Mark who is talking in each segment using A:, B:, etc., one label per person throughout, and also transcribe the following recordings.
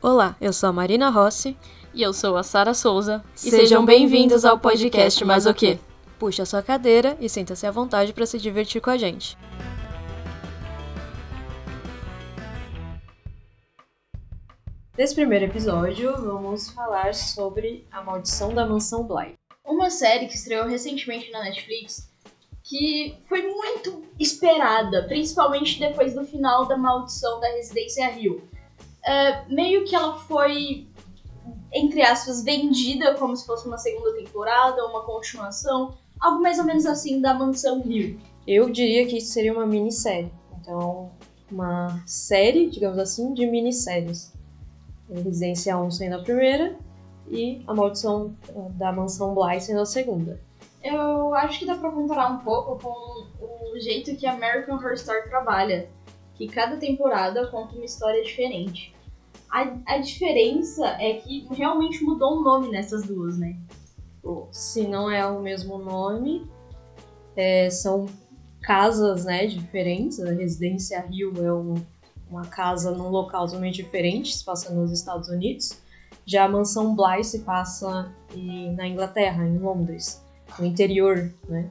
A: Olá, eu sou a Marina Rossi.
B: E eu sou a Sara Souza.
A: E sejam bem-vindos ao podcast Mais o quê? Puxa a sua cadeira e sinta-se à vontade para se divertir com a gente. Nesse primeiro episódio, vamos falar sobre A Maldição da Mansão Bly.
B: Uma série que estreou recentemente na Netflix que foi muito esperada, principalmente depois do final da Maldição da Residência Rio. É, meio que ela foi, entre aspas, vendida como se fosse uma segunda temporada, uma continuação, algo mais ou menos assim da Mansão Rio.
A: Eu diria que isso seria uma minissérie. Então, uma série, digamos assim, de minisséries. Residência 1 sendo a primeira e A Maldição da Mansão Bly sendo a segunda.
B: Eu acho que dá pra comparar um pouco com o jeito que American Horror Story trabalha, que cada temporada conta uma história diferente. A, a diferença é que realmente mudou o nome nessas duas, né?
A: Se não é o mesmo nome, é, são casas né, diferentes. A Residência Rio é um, uma casa num local totalmente diferente, se passa nos Estados Unidos. Já a Mansão Bly se passa na Inglaterra, em Londres, no interior, né?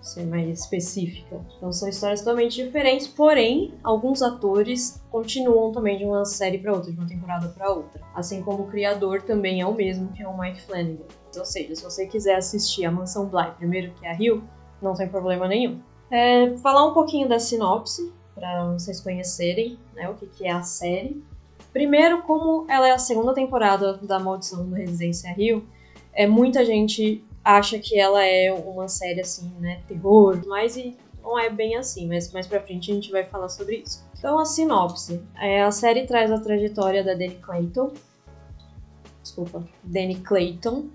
A: Ser mais específica. Então são histórias totalmente diferentes, porém, alguns atores continuam também de uma série para outra, de uma temporada para outra. Assim como o criador também é o mesmo, que é o Mike Flanagan. Ou seja, se você quiser assistir a Mansão Bly primeiro que a Rio, não tem problema nenhum. É, falar um pouquinho da sinopse, para vocês conhecerem né, o que, que é a série. Primeiro, como ela é a segunda temporada da Maldição da Residência Rio, é, muita gente acha que ela é uma série assim, né, terror, mas e não é bem assim, mas mais pra frente a gente vai falar sobre isso. Então, a sinopse. É, a série traz a trajetória da Danny Clayton. Desculpa, Danny Clayton,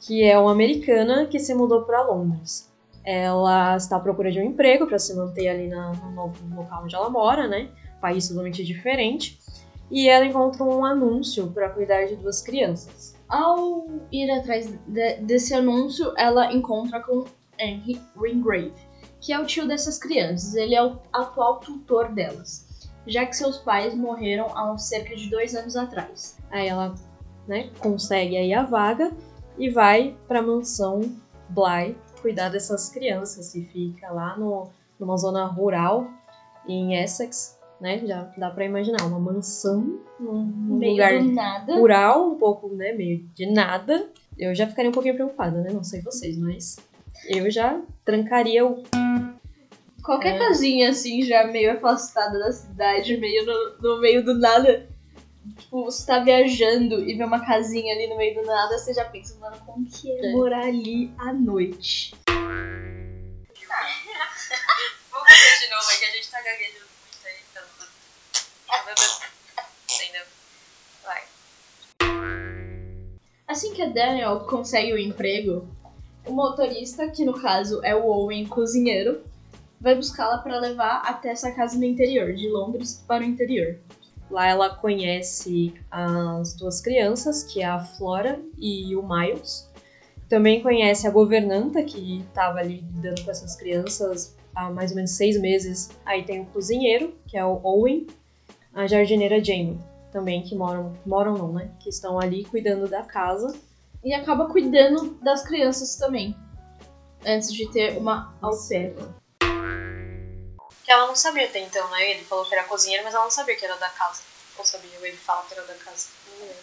A: que é uma americana que se mudou para Londres. Ela está à procura de um emprego para se manter ali na, no novo local onde ela mora, né? País totalmente diferente. E ela encontra um anúncio para cuidar de duas crianças.
B: Ao ir atrás de, desse anúncio, ela encontra com Henry Ringrave, que é o tio dessas crianças. Ele é o atual tutor delas, já que seus pais morreram há cerca de dois anos atrás.
A: Aí ela né, consegue aí a vaga e vai para a mansão Bly cuidar dessas crianças e fica lá no, numa zona rural em Essex, né? Já dá para imaginar uma mansão num
B: Meio
A: lugar
B: do nada.
A: rural, um pouco, né, meio de nada. Eu já ficaria um pouquinho preocupada, né? Não sei vocês, mas eu já trancaria o
B: Qualquer
A: É.
B: casinha assim, já meio afastada da cidade, meio no, no meio do nada. Tipo, você tá viajando e vê uma casinha ali no meio do nada, você já pensa, mano, como que é
A: É.
B: morar ali à noite?
C: Vamos fazer de novo, é que a gente tá gaguejando.
B: Assim que a Daniel consegue o emprego, o motorista, que no caso é o Owen cozinheiro, vai buscá-la para levar até essa casa no interior, de Londres para o interior.
A: Lá ela conhece as duas crianças, que é a Flora e o Miles. Também conhece a governanta, que estava ali lidando com essas crianças há mais ou menos seis meses. Aí tem o cozinheiro, que é o Owen, a jardineira Jamie, também, que moram, moram não, né? Que estão ali cuidando da casa.
B: E acaba cuidando das crianças também, antes de ter uma au pair.
C: Que ela não sabia até então, né? Ele falou que era cozinheiro, mas ela não sabia que era da casa. Ou sabia, ou ele fala que era da casa. Não lembro.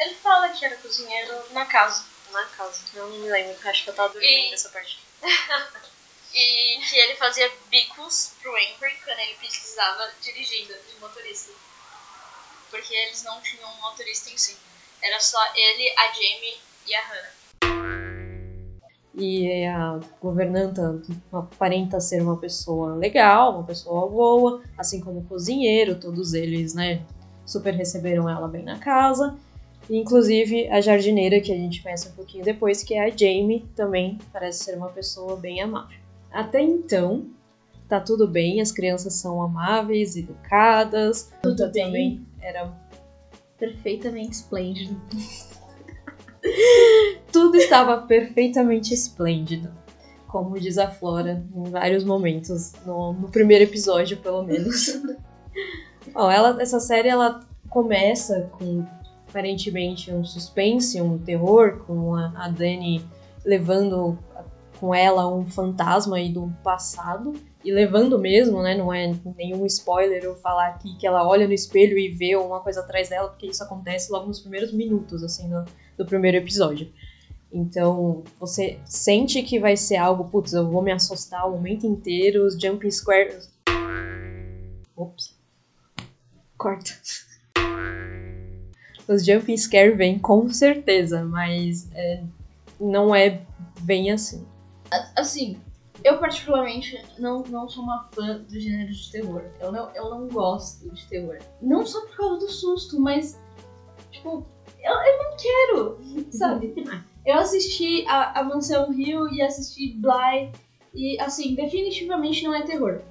C: Ele fala que era cozinheiro na casa. Na casa. Eu não me lembro, acho que eu tava dormindo
B: E-
C: nessa parte.
B: E que ele fazia bicos pro Henry quando ele precisava dirigindo de motorista. Porque eles não tinham um motorista em si. Era só ele, a Jamie e a Hannah.
A: E a governanta aparenta ser uma pessoa legal, uma pessoa boa, assim como o cozinheiro, todos eles, né, super receberam ela bem na casa. Inclusive a jardineira, que a gente conhece um pouquinho depois, que é a Jamie, também parece ser uma pessoa bem amável. Até então, tá tudo bem, as crianças são amáveis, educadas.
B: Tudo bem.
A: também era
B: Perfeitamente esplêndido.
A: tudo estava perfeitamente esplêndido. Como diz a Flora em vários momentos, no, no primeiro episódio, pelo menos. Bom, ela, essa série ela começa com aparentemente um suspense, um terror, com a, a Dani levando com ela um fantasma aí do passado e levando mesmo, né? Não é nenhum spoiler eu falar aqui que ela olha no espelho e vê uma coisa atrás dela, porque isso acontece logo nos primeiros minutos, assim, do, do primeiro episódio. Então, você sente que vai ser algo, putz, eu vou me assustar o momento inteiro, os jumping squares. Ops. Corta. Os jumping scare vêm com certeza, mas é, não é bem assim.
B: Assim, eu particularmente não, não sou uma fã do gênero de terror. Eu não, eu não gosto de terror. Não só por causa do susto, mas, tipo, eu, eu não quero, sabe? Eu assisti a, a Mansão Rio e assisti Bly, e, assim, definitivamente não é terror.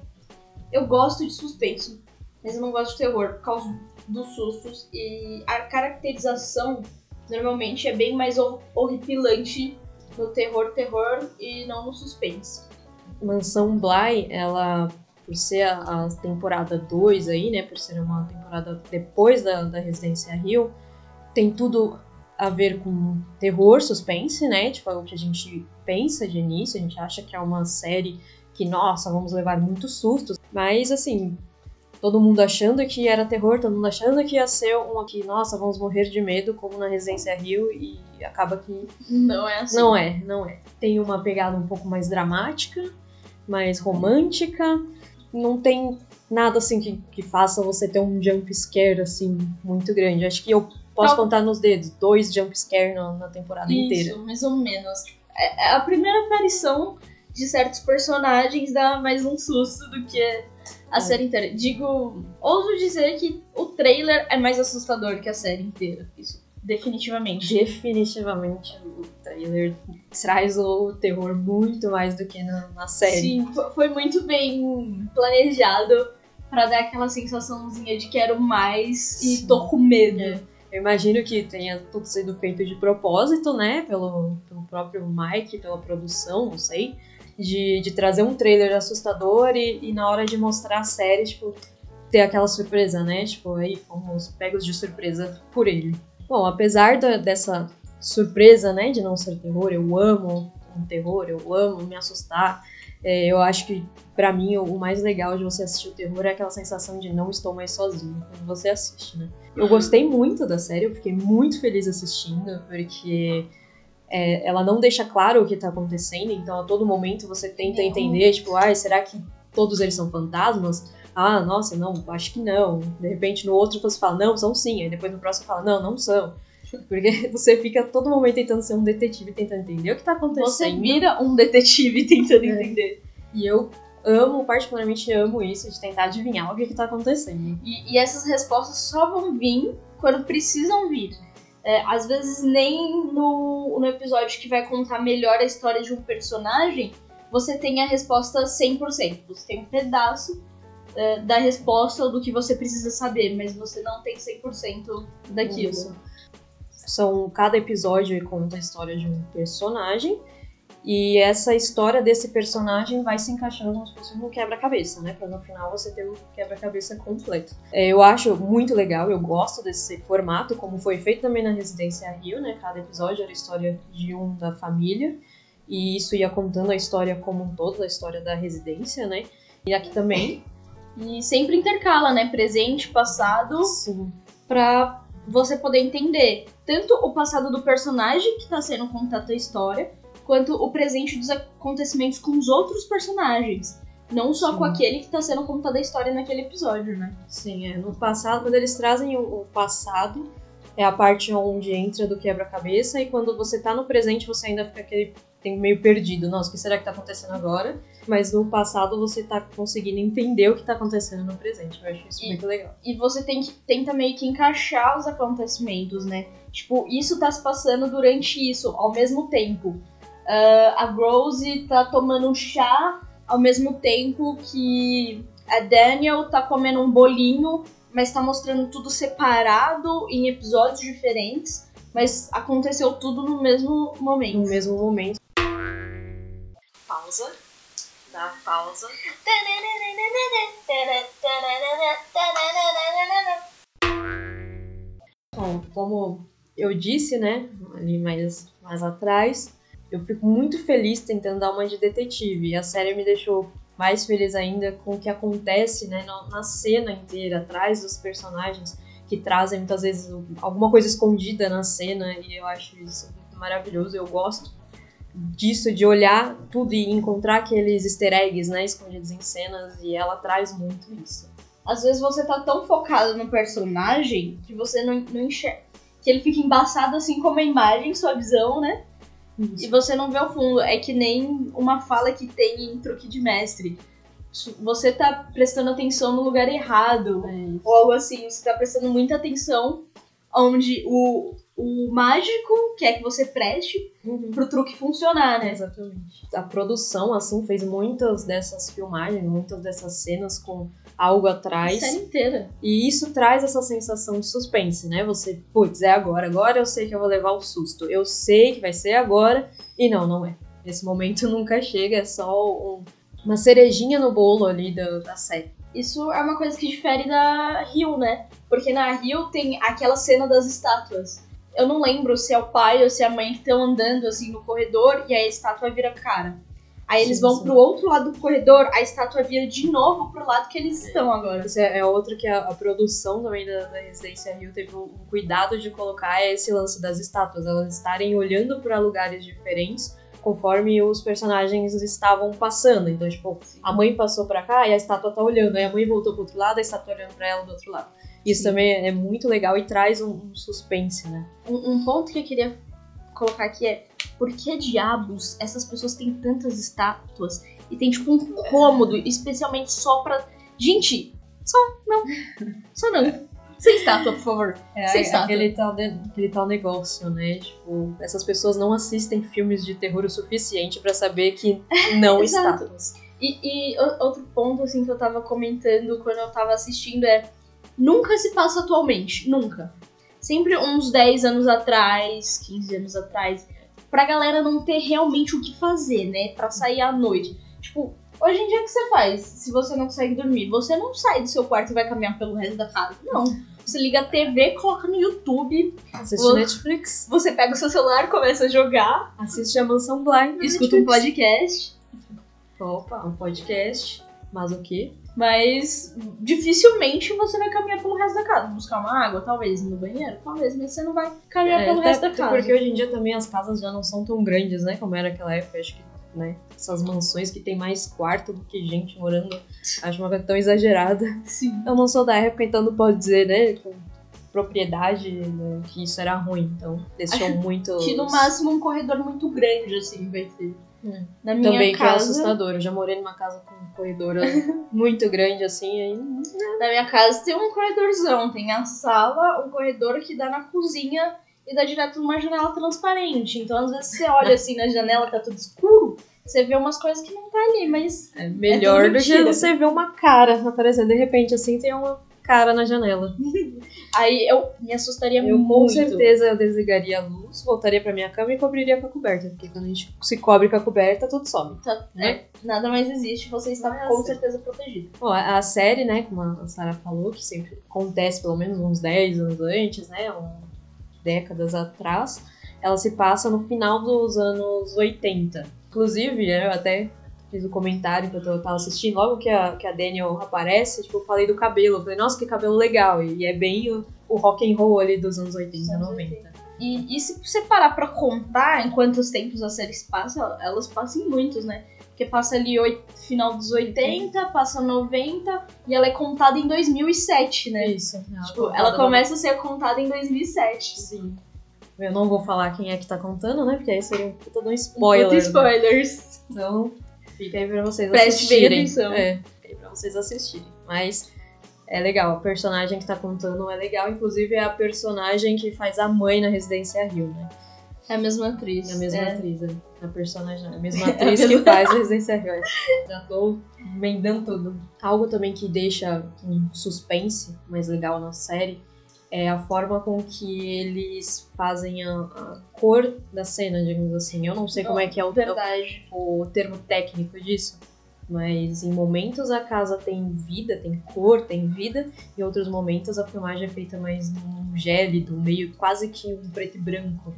B: Eu gosto de suspense, mas eu não gosto de terror por causa dos sustos e a caracterização normalmente é bem mais horripilante no terror, terror e não no suspense.
A: Mansão Bly, ela, por ser a, a temporada 2 aí, né, por ser uma temporada depois da, da Residência Rio, tem tudo a ver com terror, suspense, né, tipo, é o que a gente pensa de início, a gente acha que é uma série que, nossa, vamos levar muitos sustos, mas, assim, todo mundo achando que era terror, todo mundo achando que ia ser um aqui, nossa, vamos morrer de medo, como na Residência Rio, e acaba que.
B: Não é assim.
A: Não é, não é. Tem uma pegada um pouco mais dramática, mais romântica, não tem nada assim que, que faça você ter um jump scare assim muito grande. Acho que eu posso Tal... contar nos dedos dois jump scare na, na temporada
B: Isso,
A: inteira.
B: Isso, mais ou menos. É, é, a primeira aparição de certos personagens dá mais um susto do que a é. série inteira. Digo, ouso dizer que o trailer é mais assustador que a série inteira. Isso, definitivamente.
A: Definitivamente o trailer traz o terror muito mais do que na, na série.
B: Sim, foi muito bem planejado para dar aquela sensaçãozinha de quero mais e Sim. tô com medo. É.
A: Eu imagino que tenha tudo sido feito de propósito, né? Pelo, pelo próprio Mike, pela produção, não sei de, de trazer um trailer assustador e, e, na hora de mostrar a série, tipo, ter aquela surpresa, né? Tipo, aí fomos pegos de surpresa por ele. Bom, apesar da, dessa surpresa, né, de não ser terror, eu amo um terror, eu amo me assustar. É, eu acho que, para mim, o, mais legal de você assistir o terror é aquela sensação de não estou mais sozinho quando você assiste, né? Eu gostei muito da série, eu fiquei muito feliz assistindo, porque é, ela não deixa claro o que tá acontecendo, então a todo momento você tenta entender, tipo, ah, será que todos eles são fantasmas? Ah, nossa, não, acho que não. De repente no outro você fala, não, são sim. Aí depois no próximo fala, não, não são. Porque você fica todo momento tentando ser um detetive, tentando entender o que tá acontecendo.
B: Você vira um detetive tentando é. entender.
A: E eu amo, particularmente amo isso, de tentar adivinhar o que, que tá acontecendo.
B: E, e essas respostas só vão vir quando precisam vir. É, às vezes nem no, no episódio que vai contar melhor a história de um personagem, você tem a resposta 100%. Você tem um pedaço é, da resposta do que você precisa saber, mas você não tem 100% daquilo.
A: São, cada episódio conta a história de um personagem e essa história desse personagem vai se encaixando como se fosse um quebra-cabeça, né? Pra no final você ter um quebra-cabeça completo. É, eu acho muito legal, eu gosto desse formato, como foi feito também na Residência Rio, né? Cada episódio era a história de um da família. E isso ia contando a história como um todo, a história da residência, né? E aqui também.
B: E sempre intercala, né? Presente, passado.
A: Sim.
B: Pra você poder entender tanto o passado do personagem que tá sendo contada a história, quanto o presente dos acontecimentos com os outros personagens. Não só Sim. com aquele que está sendo contada a história naquele episódio, né?
A: Sim, é. No passado, quando eles trazem o, passado, é a parte onde entra do quebra-cabeça, e quando você tá no presente, você ainda fica aquele tem meio perdido. Nossa, o que será que tá acontecendo agora? Mas no passado você tá conseguindo entender o que tá acontecendo no presente. Eu acho isso e, muito legal.
B: E você tem que, tenta meio que encaixar os acontecimentos, né? Tipo, isso tá se passando durante isso, ao mesmo tempo. Uh, a Rose tá tomando um chá ao mesmo tempo que a Daniel tá comendo um bolinho, mas tá mostrando tudo separado em episódios diferentes. Mas aconteceu tudo no mesmo momento.
A: No mesmo momento.
C: Pausa. Dá pausa.
A: Bom, como eu disse, né, ali mais, mais atrás, eu fico muito feliz tentando dar uma de detetive. E a série me deixou mais feliz ainda com o que acontece né, na, na cena inteira, atrás dos personagens, que trazem muitas vezes alguma coisa escondida na cena, e eu acho isso muito maravilhoso. Eu gosto disso, de olhar tudo e encontrar aqueles easter eggs né, escondidos em cenas, e ela traz muito isso.
B: Às vezes você tá tão focado no personagem que você não, não enxerga. Que ele fica embaçado assim como a imagem, sua visão, né? E você não vê o fundo. É que nem uma fala que tem em truque de mestre. Você tá prestando atenção no lugar errado.
A: É
B: Ou algo assim. Você tá prestando muita atenção onde o, o mágico quer que você preste
A: Uhum.
B: pro truque funcionar, né?
A: Exatamente. A produção, assim, fez muitas dessas filmagens, muitas dessas cenas com algo
B: A
A: atrás.
B: série inteira.
A: E isso traz essa sensação de suspense, né? Você, putz, é agora, agora eu sei que eu vou levar o susto. Eu sei que vai ser agora. E não, não é. Esse momento nunca chega, é só um- uma cerejinha no bolo ali da, da série.
B: Isso é uma coisa que difere da Rio, né? Porque na Rio tem aquela cena das estátuas. Eu não lembro se é o pai ou se é a mãe que estão andando assim no corredor e aí a estátua vira cara. Aí eles
A: Sim,
B: vão
A: sim.
B: pro outro lado do corredor, a estátua vira de novo pro lado que eles estão agora.
A: Isso é, é outro que a, a produção também da, da Residência Rio teve um, um cuidado de colocar é esse lance das estátuas, elas estarem olhando para lugares diferentes conforme os personagens estavam passando. Então, tipo, a mãe passou pra cá e a estátua tá olhando, aí a mãe voltou pro outro lado, a estátua olhando pra ela do outro lado. Isso
B: Sim.
A: também é muito legal e traz um, um suspense, né?
B: Um, um ponto que eu queria colocar aqui é por que diabos essas pessoas têm tantas estátuas e tem tipo um cômodo especialmente só pra. Gente, só não. Só não. Sem estátua, por favor.
A: É
B: Sem estátua.
A: aquele tal, de- aquele tal negócio, né? Tipo, essas pessoas não assistem filmes de terror o suficiente pra saber que não estátuas.
B: E, e outro ponto, assim, que eu tava comentando quando eu tava assistindo é. Nunca se passa atualmente. Nunca. Sempre uns 10 anos atrás, 15 anos atrás. Pra galera não ter realmente o que fazer, né? Pra sair à noite. Tipo, hoje em dia o que você faz se você não consegue dormir? Você não sai do seu quarto e vai caminhar pelo resto da casa. Não. Você liga a TV, coloca no YouTube,
A: Assiste
B: Vou-
A: Netflix,
B: você pega o seu celular, começa a jogar,
A: assiste a Mansão Blind.
B: escuta um
A: Netflix.
B: podcast.
A: Opa, um podcast. Mas o quê?
B: Mas dificilmente você vai caminhar pelo resto da casa. Buscar uma água, talvez, no banheiro, talvez, mas você não vai caminhar pelo
A: até-
B: resto da casa.
A: porque hoje em dia também as casas já não são tão grandes, né? Como era aquela época, acho que, né? Essas mansões que tem mais quarto do que gente morando, acho uma coisa tão exagerada.
B: Sim.
A: Eu não sou da época, então não pode dizer, né? Com propriedade, né, que isso era ruim. Então, deixou
B: Acho
A: muito.
B: Que no máximo um corredor muito grande, assim, vai ter.
A: Hum.
B: Na minha
A: Também que é
B: casa.
A: assustador. Eu já morei numa casa com um corredor muito grande, assim, aí.
B: Na minha casa tem um corredorzão. Tem a sala, um corredor que dá na cozinha e dá direto numa janela transparente. Então, às vezes, você olha assim na janela, tá tudo escuro, você vê umas coisas que não tá ali, mas.
A: É melhor
B: tudo
A: do que você ver uma cara aparecendo. De repente, assim, tem uma cara na janela.
B: Aí eu me assustaria
A: Eu
B: muito.
A: com certeza eu desligaria a luz, voltaria pra minha cama e cobriria com a coberta. Porque quando a gente se cobre com a coberta, tudo some.
B: Tá-
A: né?
B: é, nada mais existe, você está
A: Ah,
B: com
A: sim.
B: certeza protegido.
A: Bom, a série, né, como a Sarah falou, que sempre acontece pelo menos uns 10 anos antes, né, um, décadas atrás, ela se passa no final dos anos 80. Inclusive, eu até fiz o um comentário enquanto eu tava assistindo, logo que a, que a Daniel aparece, tipo, eu falei do cabelo, eu falei, nossa, que cabelo legal, e é bem o, o rock and roll ali dos anos 80,
B: Anos
A: 90.
B: E, e se você parar pra contar em quantos tempos a série passa, elas passam em muitos, né? Porque passa ali final dos 80, passa 90 e ela é contada em 2007, né?
A: Isso.
B: Tipo, ela começa a ser contada em 2007.
A: Sim. Eu não vou falar quem é que tá contando, né, porque aí seria um puta de um spoiler.
B: Puta
A: né?
B: spoilers.
A: Então, fica aí pra vocês
B: Preste bem
A: assistirem.
B: atenção.
A: É, fica aí pra vocês assistirem. Mas é legal, a personagem que tá contando é legal. Inclusive, é a personagem que faz a mãe na Residência Rio, né?
B: É a mesma atriz.
A: É a mesma
B: é.
A: atriz, é. A personagem, a mesma atriz que faz a Residência Rio. é. Já tô emendando tudo. Algo também que deixa um suspense mais legal na série é a forma com que eles fazem a, a cor da cena, digamos assim. Eu não sei como é que é o,
B: Verdade.
A: o termo técnico disso, Mas em momentos a casa tem vida, tem cor, tem vida, em outros momentos a filmagem é feita mais num gélido, meio quase que um preto e branco.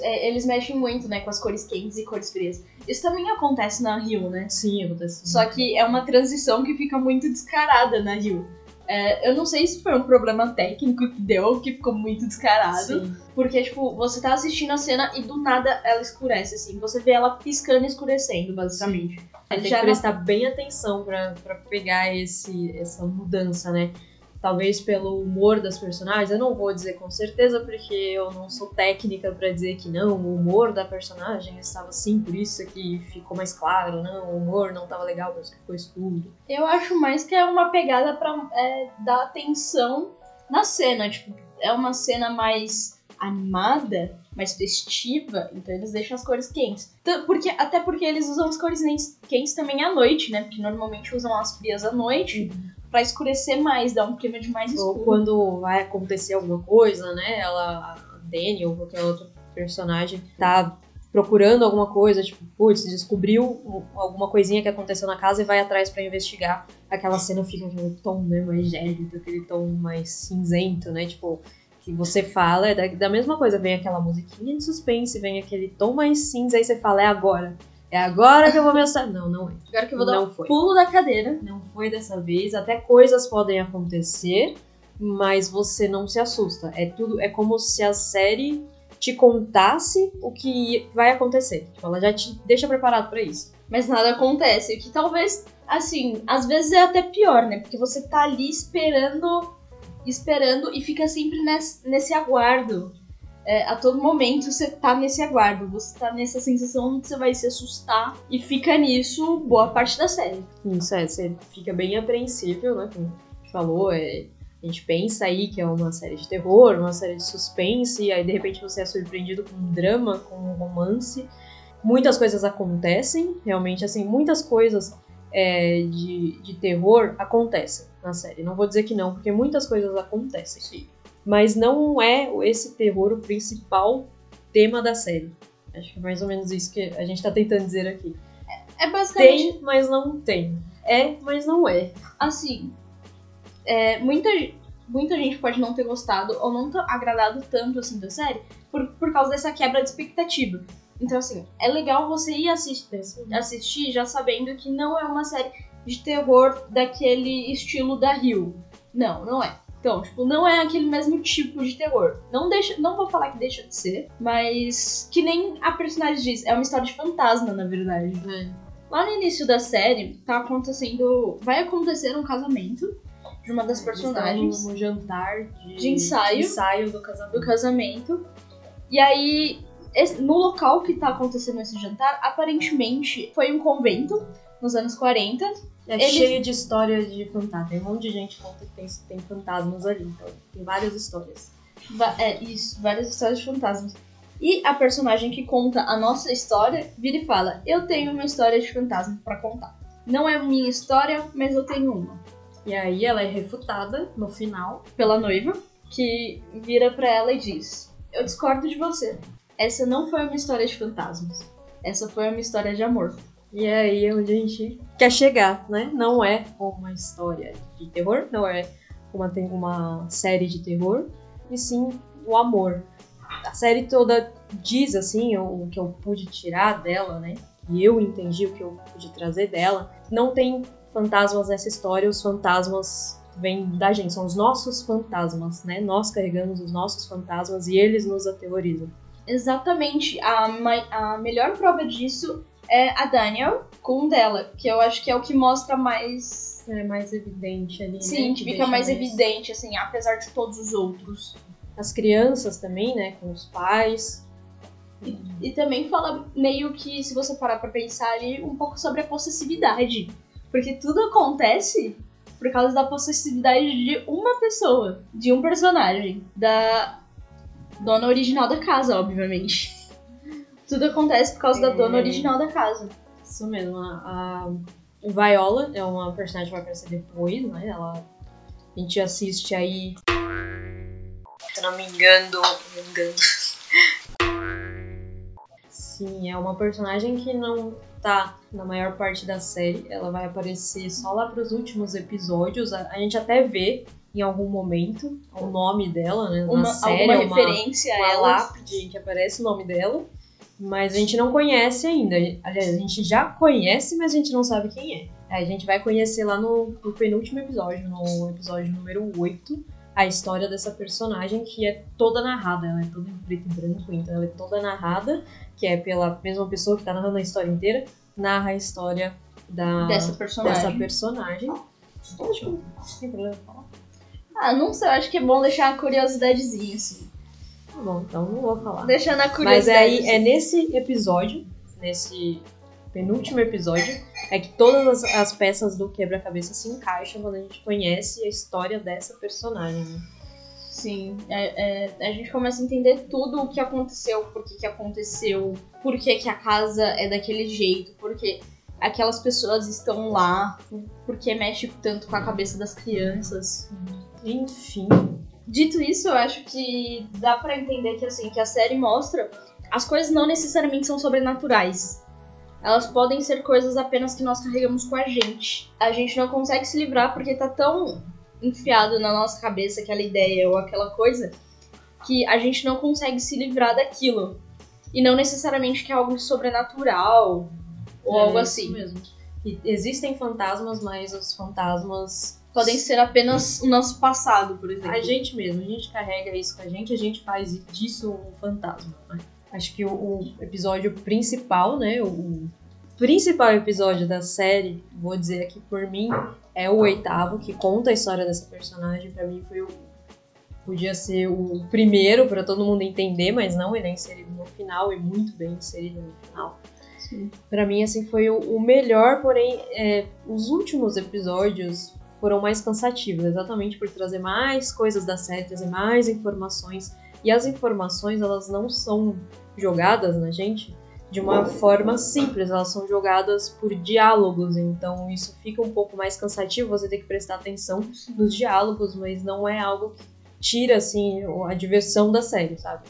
B: É, eles mexem muito, né, com as cores quentes e cores frias. Isso também acontece na Rio, né?
A: Sim, acontece.
B: Só que é uma transição que fica muito descarada na Rio. É, eu não sei se foi um problema técnico que deu, que ficou muito descarado.
A: Sim.
B: Porque, tipo, você tá assistindo a cena e do nada ela escurece, assim. Você vê ela piscando e escurecendo, basicamente.
A: Tem que prestar bem atenção pra, pra pegar esse, essa mudança, né? Talvez pelo humor das personagens, eu não vou dizer com certeza, porque eu não sou técnica pra dizer que não, o humor da personagem estava assim, por isso que ficou mais claro, não, o humor não estava legal, por isso que ficou escuro.
B: Eu acho mais que é uma pegada pra é, dar atenção na cena. Tipo, é uma cena mais animada, mais festiva, então eles deixam as cores quentes. Porque, até porque eles usam as cores quentes- quentes também à noite, né? Porque normalmente usam as frias à noite pra escurecer mais, dar um clima de mais
A: Ou
B: escuro.
A: quando vai acontecer alguma coisa, né? Ela, a Dani ou qualquer outro personagem tá procurando alguma coisa, tipo, putz, descobriu um- alguma coisinha que aconteceu na casa e vai atrás pra investigar. Aquela cena fica aquele tom, né, mais gélido, aquele tom mais cinzento, né? Tipo, que você fala, é da, da mesma coisa, vem aquela musiquinha de suspense, vem aquele tom mais cinza, aí você fala, é agora. É agora que eu vou pensar. Não, não é.
B: Agora que eu vou dar
A: Não
B: um
A: foi.
B: pulo da cadeira.
A: Não foi dessa vez. Até coisas podem acontecer, mas você não se assusta. É tudo, é como se a série te contasse o que vai acontecer. Tipo, ela já te deixa preparado pra isso.
B: Mas nada acontece. O que talvez, assim, às vezes é até pior, né? Porque você tá ali esperando, esperando e fica sempre nesse, nesse aguardo. É, a todo momento você tá nesse aguardo, você tá nessa sensação de que você vai se assustar e fica nisso boa parte da série.
A: Isso é, você fica bem apreensível, né? Como a gente falou, é, a gente pensa aí que é uma série de terror, uma série de suspense, e aí de repente você é surpreendido com um drama, com um romance. Muitas coisas acontecem, realmente, assim, muitas coisas é, de, de terror acontecem na série. Não vou dizer que não, porque muitas coisas acontecem. Mas não é esse terror o principal tema da série. Acho que é mais ou menos isso que a gente tá tentando dizer aqui.
B: É basicamente
A: Tem, mas não tem. É, mas não é.
B: assim. é, muita, muita gente pode não ter gostado ou não ter agradado tanto assim da série por, por causa dessa quebra de expectativa. Então, assim, é legal você ir assistir, assistir já sabendo que não é uma série de terror daquele estilo da Rio. Não, não é. Então, tipo, não é aquele mesmo tipo de terror. Não deixa, não vou falar que deixa de ser, mas que nem a personagem diz, é uma história de fantasma, na verdade. Lá no início da série, tá acontecendo. Vai acontecer um casamento de uma das personagens
A: no jantar de,
B: De ensaio.
A: de ensaio do casamento.
B: do casamento. E aí, no local que tá acontecendo esse jantar, aparentemente foi um convento nos anos 40.
A: É
B: Eles-
A: cheio de histórias de fantasma. Tem um monte de gente que conta que tem, tem fantasmas ali. Então, tem várias histórias.
B: Va- É, isso, várias histórias de fantasmas. E a personagem que conta a nossa história vira e fala: Eu tenho uma história de fantasma pra contar. Não é minha história, mas eu tenho uma.
A: E aí ela é refutada no final.
B: pela noiva, que vira pra ela e diz: Eu discordo de você. Essa não foi uma história de fantasmas. Essa foi uma história de amor.
A: E é aí onde a gente quer chegar, né? Não é uma história de terror, não é uma, tem uma série de terror, e sim o amor. A série toda diz assim, o que eu pude tirar dela, né? Que eu entendi o que eu pude trazer dela. Não tem fantasmas nessa história, os fantasmas vêm da gente, são os nossos fantasmas, né? Nós carregamos os nossos fantasmas e eles nos aterrorizam.
B: Exatamente. A, a melhor prova disso é a Daniel com o dela, que eu acho que é o que mostra mais.
A: É mais evidente ali,
B: Sim,
A: né?
B: que
A: Que
B: fica mais evidente, assim, apesar de todos os outros.
A: as crianças também, né, com os pais.
B: E também fala meio que, se você parar pra pensar ali, um pouco sobre a possessividade. Porque tudo acontece por causa da possessividade de uma pessoa, de um personagem, da dona original da casa, obviamente. Tudo acontece por causa da dona original da casa.
A: Isso mesmo, a, a Viola é uma personagem que vai aparecer depois, né? Ela, a gente assiste aí.
C: Se não me engano, me engano.
A: Sim, é uma personagem que não, tá na maior parte da série. Ela vai aparecer só lá pros últimos episódios. A, a gente até vê em algum momento o nome dela, né? Na
B: Uma,
A: série,
B: alguma
A: uma,
B: referência a
A: uma
B: ela.
A: lápide em que aparece o nome dela. Mas a gente não conhece ainda. Aliás, a gente já conhece, mas a gente não sabe quem é. Aí A gente vai conhecer lá no, no penúltimo episódio, no episódio número 8, a história dessa personagem que é toda narrada. Ela é toda em preto e branco, então ela é toda narrada, que é pela mesma pessoa que tá narrando a história inteira, narra a história da,
B: Dessa personagem.
A: dessa personagem. Acho que não tem problema falar.
B: Ah, não sei, eu acho que é bom deixar uma curiosidadezinha, assim.
A: Tá bom, então não vou falar.
B: Deixando a
A: Mas
B: curiosidade.
A: aí é nesse episódio, nesse penúltimo episódio, é que todas as, as peças do quebra-cabeça se encaixam quando a gente conhece a história dessa personagem. né?
B: Sim, é- é, a gente começa a entender tudo o que aconteceu, por que, que aconteceu, por que, que a casa é daquele jeito, por que aquelas pessoas estão lá, por que mexe tanto com a cabeça das crianças.
A: Enfim,
B: Dito isso, eu acho que dá pra entender que assim, que a série mostra as coisas não necessariamente são sobrenaturais. Elas podem ser coisas apenas que nós carregamos com a gente. A gente não consegue se livrar porque tá tão enfiado na nossa cabeça aquela ideia ou aquela coisa que a gente não consegue se livrar daquilo. E não necessariamente que é algo sobrenatural ou
A: é
B: algo
A: isso
B: assim.
A: mesmo. E existem fantasmas, mas os fantasmas
B: Podem ser apenas o nosso passado, por exemplo.
A: A gente mesmo, a gente carrega isso com a gente, a gente faz disso um fantasma. né? Acho que o, o episódio principal, né? O, o principal episódio da série, vou dizer aqui por mim, é o oitavo, que conta a história dessa personagem. Pra mim foi o. Podia ser o primeiro pra todo mundo entender, mas não, ele é inserido no final e muito bem inserido no final.
B: Sim.
A: Pra mim, assim, foi o, o melhor, porém, é, os últimos episódios foram mais cansativos, exatamente por trazer mais coisas da série, trazer mais informações. E as informações, elas não são jogadas na gente de uma forma simples, elas são jogadas por diálogos, então isso fica um pouco mais cansativo, você tem que prestar atenção nos diálogos, mas não é algo que tira, assim, a diversão da série, sabe?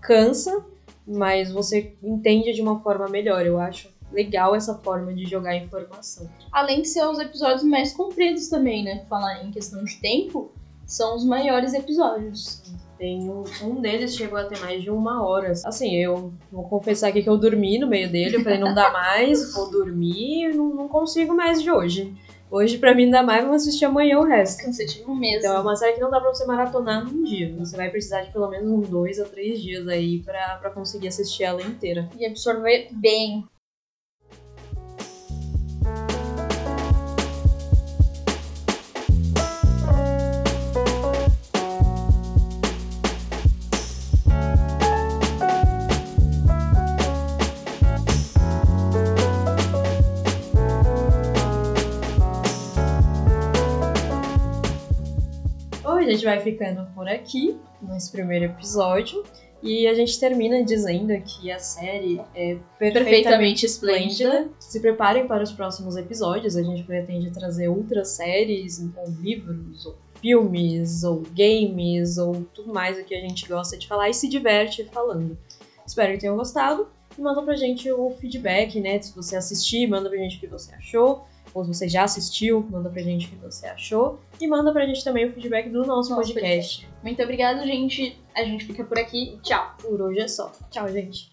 A: Cansa, mas você entende de uma forma melhor, eu acho legal essa forma de jogar informação.
B: Além de ser os episódios mais compridos também, né? Falar em questão de tempo, são os maiores episódios.
A: Tem um, um deles chegou a ter mais de uma hora. Assim, eu vou confessar aqui que eu dormi no meio dele. Eu falei, não dá mais, vou dormir, não, não consigo mais de hoje. Hoje, pra mim, não dá mais, vamos assistir amanhã o resto.
B: Cansativo mesmo.
A: Então é uma série que não dá pra você maratonar num dia. Você vai precisar de pelo menos uns dois ou três dias aí pra, pra conseguir assistir ela inteira.
B: E absorver bem.
A: Hoje a gente vai ficando por aqui, nesse primeiro episódio. E a gente termina dizendo que a série é perfeitamente
B: Perfeitamente esplêndida.
A: esplêndida. Se preparem para os próximos episódios. A gente pretende trazer outras séries, ou livros, ou filmes, ou games, ou tudo mais o que a gente gosta de falar e se diverte falando. Espero que tenham gostado. E manda pra gente o feedback, né? Se você assistir, manda pra gente o que você achou. Ou se você já assistiu, manda pra gente o que você achou. E manda pra gente também o feedback do nosso,
B: Nosso
A: podcast.
B: Muito obrigada, gente. A gente fica por aqui. Tchau.
A: Por hoje é só. Tchau, gente.